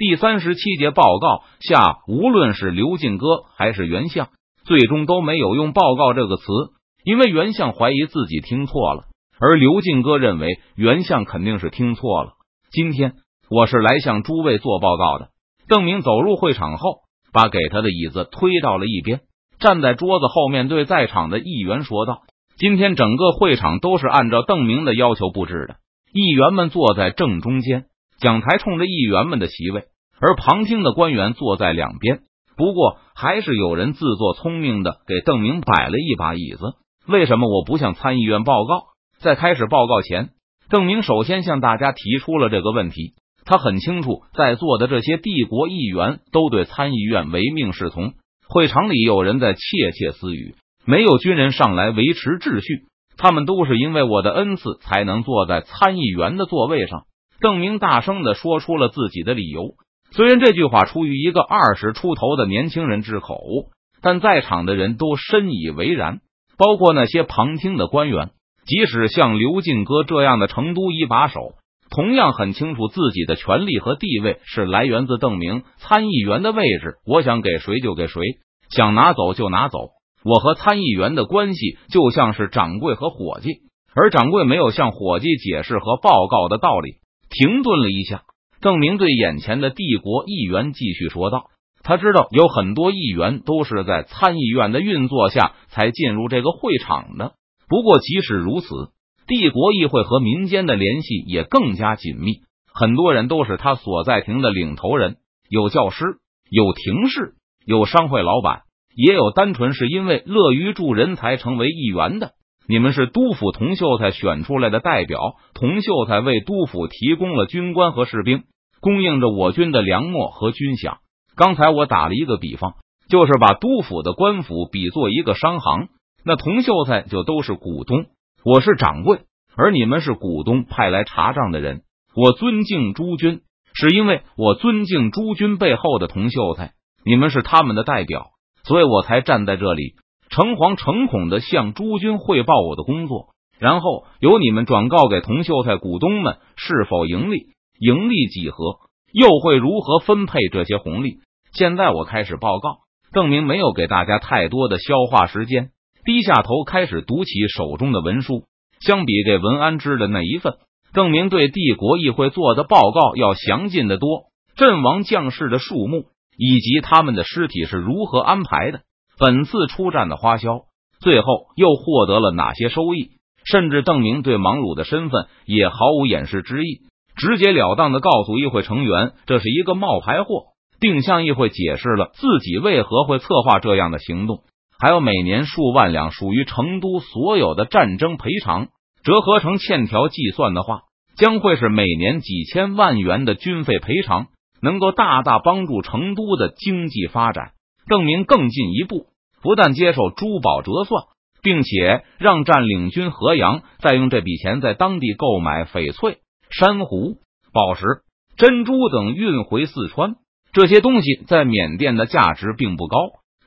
第三十七节报告下，无论是刘进哥还是袁相，最终都没有用“报告”这个词，因为袁相怀疑自己听错了，而刘进哥认为袁相肯定是听错了。今天我是来向诸位做报告的。邓明走入会场后，把给他的椅子推到了一边，站在桌子后面，对在场的议员说道：“今天整个会场都是按照邓明的要求布置的，议员们坐在正中间。”讲台冲着议员们的席位，而旁听的官员坐在两边。不过，还是有人自作聪明的给邓明摆了一把椅子。为什么我不向参议院报告？在开始报告前，邓明首先向大家提出了这个问题。他很清楚，在座的这些帝国议员都对参议院唯命是从。会场里有人在窃窃私语，没有军人上来维持秩序。他们都是因为我的恩赐，才能坐在参议员的座位上。邓明大声的说出了自己的理由，虽然这句话出于一个二十出头的年轻人之口，但在场的人都深以为然，包括那些旁听的官员。即使像刘进哥这样的成都一把手，同样很清楚自己的权力和地位是来源自邓明参议员的位置。我想给谁就给谁，想拿走就拿走。我和参议员的关系就像是掌柜和伙计，而掌柜没有向伙计解释和报告的道理。停顿了一下，邓明对眼前的帝国议员继续说道：“他知道有很多议员都是在参议院的运作下才进入这个会场的。不过，即使如此，帝国议会和民间的联系也更加紧密。很多人都是他所在庭的领头人，有教师，有庭士，有商会老板，也有单纯是因为乐于助人才成为议员的。”你们是督府童秀才选出来的代表，童秀才为督府提供了军官和士兵，供应着我军的粮秣和军饷。刚才我打了一个比方，就是把督府的官府比作一个商行，那童秀才就都是股东，我是掌柜，而你们是股东派来查账的人。我尊敬诸军，是因为我尊敬诸军背后的童秀才，你们是他们的代表，所以我才站在这里。诚惶诚恐的向诸君汇报我的工作，然后由你们转告给童秀才股东们是否盈利，盈利几何，又会如何分配这些红利。现在我开始报告。邓明没有给大家太多的消化时间，低下头开始读起手中的文书。相比给文安之的那一份，邓明对帝国议会做的报告要详尽的多。阵亡将士的数目以及他们的尸体是如何安排的。本次出战的花销，最后又获得了哪些收益？甚至邓明对芒鲁的身份也毫无掩饰之意，直截了当的告诉议会成员，这是一个冒牌货，并向议会解释了自己为何会策划这样的行动。还有每年数万两属于成都所有的战争赔偿，折合成欠条计算的话，将会是每年几千万元的军费赔偿，能够大大帮助成都的经济发展。邓明更进一步。不但接受珠宝折算，并且让占领军河阳再用这笔钱在当地购买翡翠、珊瑚、宝石、珍珠等运回四川。这些东西在缅甸的价值并不高，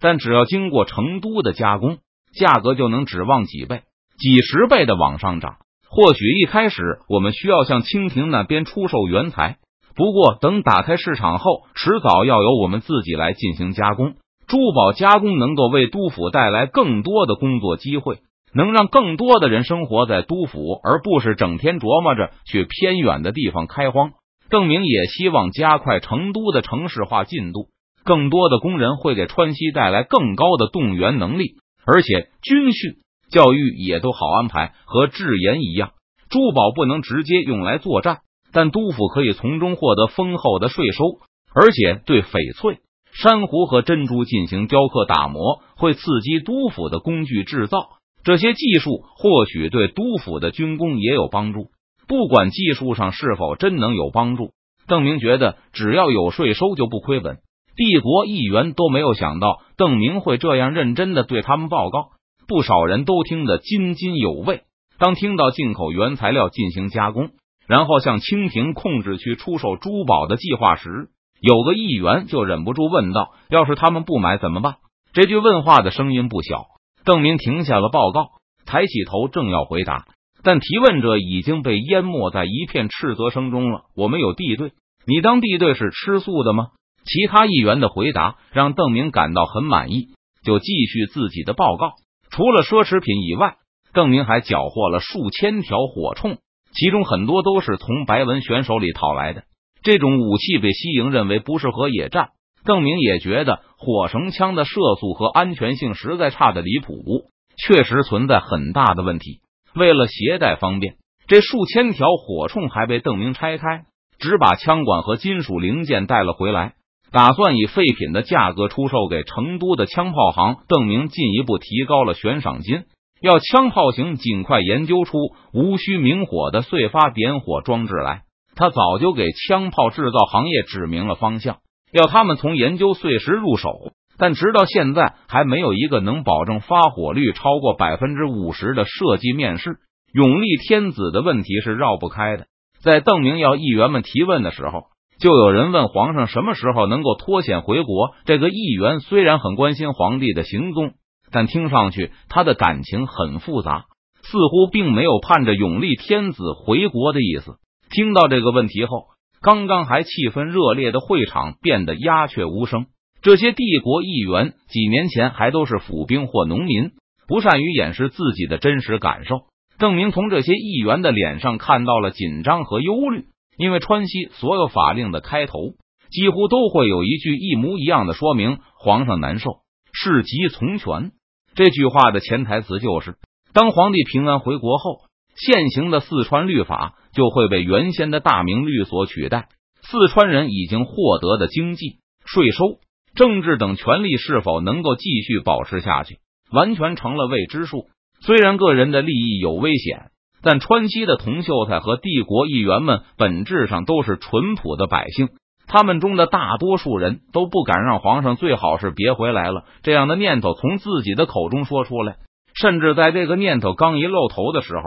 但只要经过成都的加工，价格就能指望几倍、几十倍的往上涨。或许一开始我们需要向清廷那边出售原材，不过等打开市场后，迟早要由我们自己来进行加工。珠宝加工能够为督府带来更多的工作机会，能让更多的人生活在督府，而不是整天琢磨着去偏远的地方开荒。邓明也希望加快成都的城市化进度，更多的工人会给川西带来更高的动员能力，而且军训、教育也都好安排。和制盐一样，珠宝不能直接用来作战，但督府可以从中获得丰厚的税收，而且对翡翠。珊瑚和珍珠进行雕刻打磨，会刺激督府的工具制造。这些技术或许对督府的军工也有帮助。不管技术上是否真能有帮助，邓明觉得只要有税收就不亏本。帝国议员都没有想到邓明会这样认真的对他们报告，不少人都听得津津有味。当听到进口原材料进行加工，然后向清廷控制区出售珠宝的计划时，有个议员就忍不住问道：“要是他们不买怎么办？”这句问话的声音不小。邓明停下了报告，抬起头，正要回答，但提问者已经被淹没在一片斥责声中了。我们有地队，你当地队是吃素的吗？其他议员的回答让邓明感到很满意，就继续自己的报告。除了奢侈品以外，邓明还缴获了数千条火铳，其中很多都是从白文选手里讨来的。这种武器被西营认为不适合野战，邓明也觉得火绳枪的射速和安全性实在差的离谱，确实存在很大的问题。为了携带方便，这数千条火铳还被邓明拆开，只把枪管和金属零件带了回来。打算以废品的价格出售给成都的枪炮行，邓明进一步提高了悬赏金，要枪炮行尽快研究出无需明火的碎发点火装置来。他早就给枪炮制造行业指明了方向，要他们从研究碎石入手，但直到现在还没有一个能保证发火率超过百分之五十的设计面世。永历天子的问题是绕不开的。在邓明要议员们提问的时候。就有人问皇上什么时候能够脱险回国？这个议员虽然很关心皇帝的行踪，但听上去他的感情很复杂，似乎并没有盼着永历天子回国的意思。听到这个问题后，刚刚还气氛热烈的会场变得鸦雀无声。这些帝国议员几年前还都是府兵或农民，不善于掩饰自己的真实感受。郑明从这些议员的脸上看到了紧张和忧虑。因为川西所有法令的开头几乎都会有一句一模一样的说明：“皇上难受，事急从权。”这句话的潜台词就是，当皇帝平安回国后，现行的四川律法就会被原先的大明律所取代。四川人已经获得的经济、税收、政治等权利是否能够继续保持下去，完全成了未知数。虽然个人的利益有危险。但川西的童秀才和帝国议员们本质上都是淳朴的百姓，他们中的大多数人都不敢让皇上最好是别回来了这样的念头从自己的口中说出来，甚至在这个念头刚一露头的时候，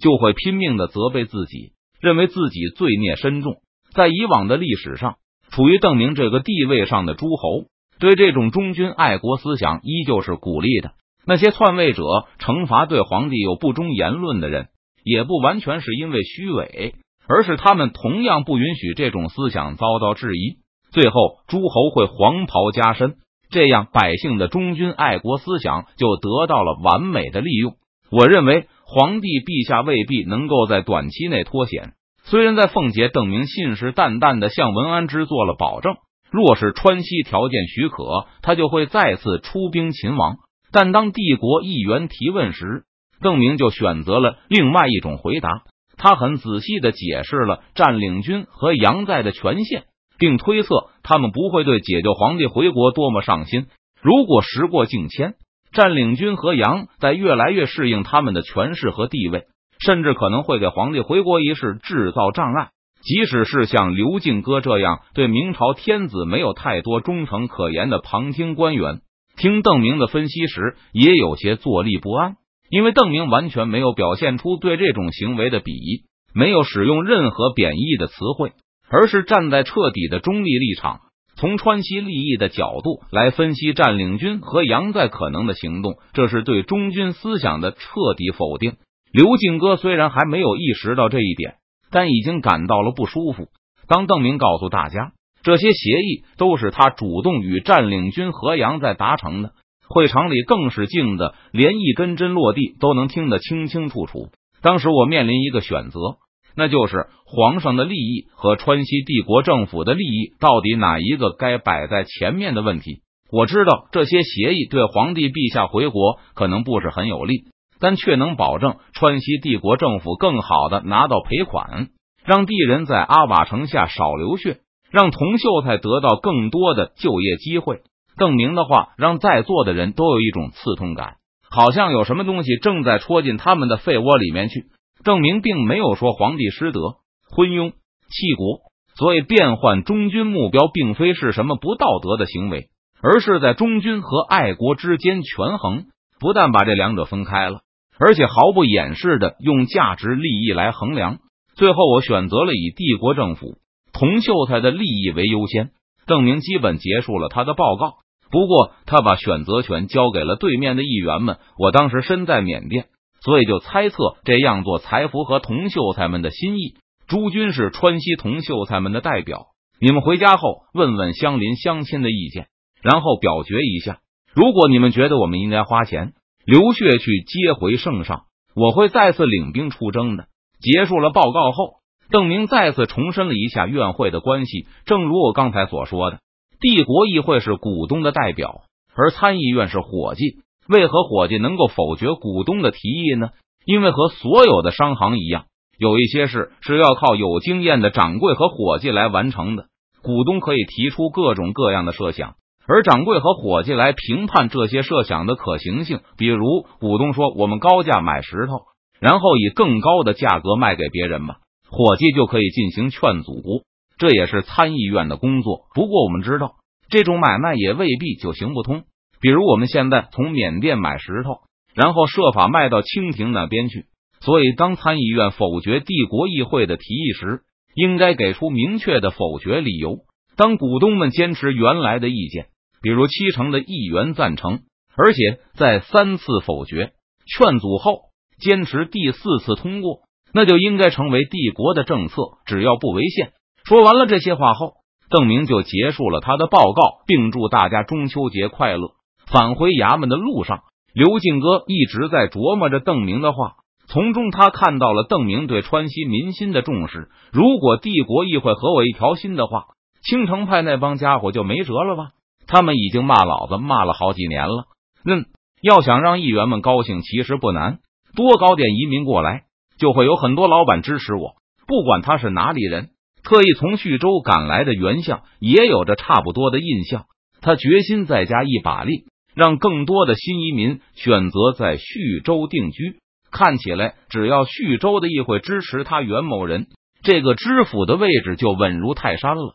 就会拼命的责备自己，认为自己罪孽深重。在以往的历史上，处于邓明这个地位上的诸侯，对这种忠君爱国思想依旧是鼓励的。那些篡位者惩罚对皇帝有不忠言论的人。也不完全是因为虚伪，而是他们同样不允许这种思想遭到质疑。最后，诸侯会黄袍加身，这样百姓的忠君爱国思想就得到了完美的利用。我认为，皇帝陛下未必能够在短期内脱险。虽然在奉节，邓明信誓旦旦的向文安之做了保证，若是川西条件许可，他就会再次出兵秦王。但当帝国议员提问时，邓明就选择了另外一种回答，他很仔细的解释了占领军和杨在的权限，并推测他们不会对解救皇帝回国多么上心。如果时过境迁，占领军和杨在越来越适应他们的权势和地位，甚至可能会给皇帝回国一事制造障碍。即使是像刘敬哥这样对明朝天子没有太多忠诚可言的旁听官员，听邓明的分析时，也有些坐立不安。因为邓明完全没有表现出对这种行为的鄙夷，没有使用任何贬义的词汇，而是站在彻底的中立立场，从川西利益的角度来分析占领军和杨在可能的行动，这是对中军思想的彻底否定。刘敬哥虽然还没有意识到这一点，但已经感到了不舒服。当邓明告诉大家这些协议都是他主动与占领军和杨在达成的。会场里更是静的，连一根针落地都能听得清清楚楚。当时我面临一个选择，那就是皇上的利益和川西帝国政府的利益，到底哪一个该摆在前面的问题。我知道这些协议对皇帝陛下回国可能不是很有利，但却能保证川西帝国政府更好的拿到赔款，让帝人在阿瓦城下少流血，让童秀才得到更多的就业机会。邓明的话让在座的人都有一种刺痛感，好像有什么东西正在戳进他们的肺窝里面去。邓明并没有说皇帝失德、昏庸、弃国，所以变换中军目标并非是什么不道德的行为，而是在中军和爱国之间权衡。不但把这两者分开了，而且毫不掩饰的用价值利益来衡量。最后，我选择了以帝国政府同秀才的利益为优先。邓明基本结束了他的报告。不过，他把选择权交给了对面的议员们。我当时身在缅甸，所以就猜测这样做才符合童秀才们的心意。朱军是川西童秀才们的代表，你们回家后问问相邻乡亲的意见，然后表决一下。如果你们觉得我们应该花钱流血去接回圣上，我会再次领兵出征的。结束了报告后，邓明再次重申了一下院会的关系。正如我刚才所说的，帝国议会是股东的代表，而参议院是伙计。为何伙计能够否决股东的提议呢？因为和所有的商行一样，有一些事是要靠有经验的掌柜和伙计来完成的。股东可以提出各种各样的设想，而掌柜和伙计来评判这些设想的可行性。比如，股东说：“我们高价买石头，然后以更高的价格卖给别人吧。”伙计就可以进行劝阻，这也是参议院的工作。不过，我们知道这种买卖也未必就行不通。比如我们现在从缅甸买石头，然后设法卖到清廷那边去。所以，当参议院否决帝国议会的提议时，应该给出明确的否决理由。当股东们坚持原来的意见，比如七成的议员赞成，而且在三次否决劝阻后坚持第四次通过，那就应该成为帝国的政策，只要不违宪。说完了这些话后，邓明就结束了他的报告，并祝大家中秋节快乐。返回衙门的路上，刘进哥一直在琢磨着邓明的话，从中他看到了邓明对川西民心的重视。如果帝国议会和我一条心的话，青城派那帮家伙就没辙了吧？他们已经骂老子骂了好几年了。嗯，要想让议员们高兴，其实不难，多搞点移民过来，就会有很多老板支持我。不管他是哪里人，特意从徐州赶来的袁相也有着差不多的印象。他决心再加一把力。让更多的新移民选择在叙州定居。看起来，只要叙州的议会支持他袁某人，这个知府的位置就稳如泰山了。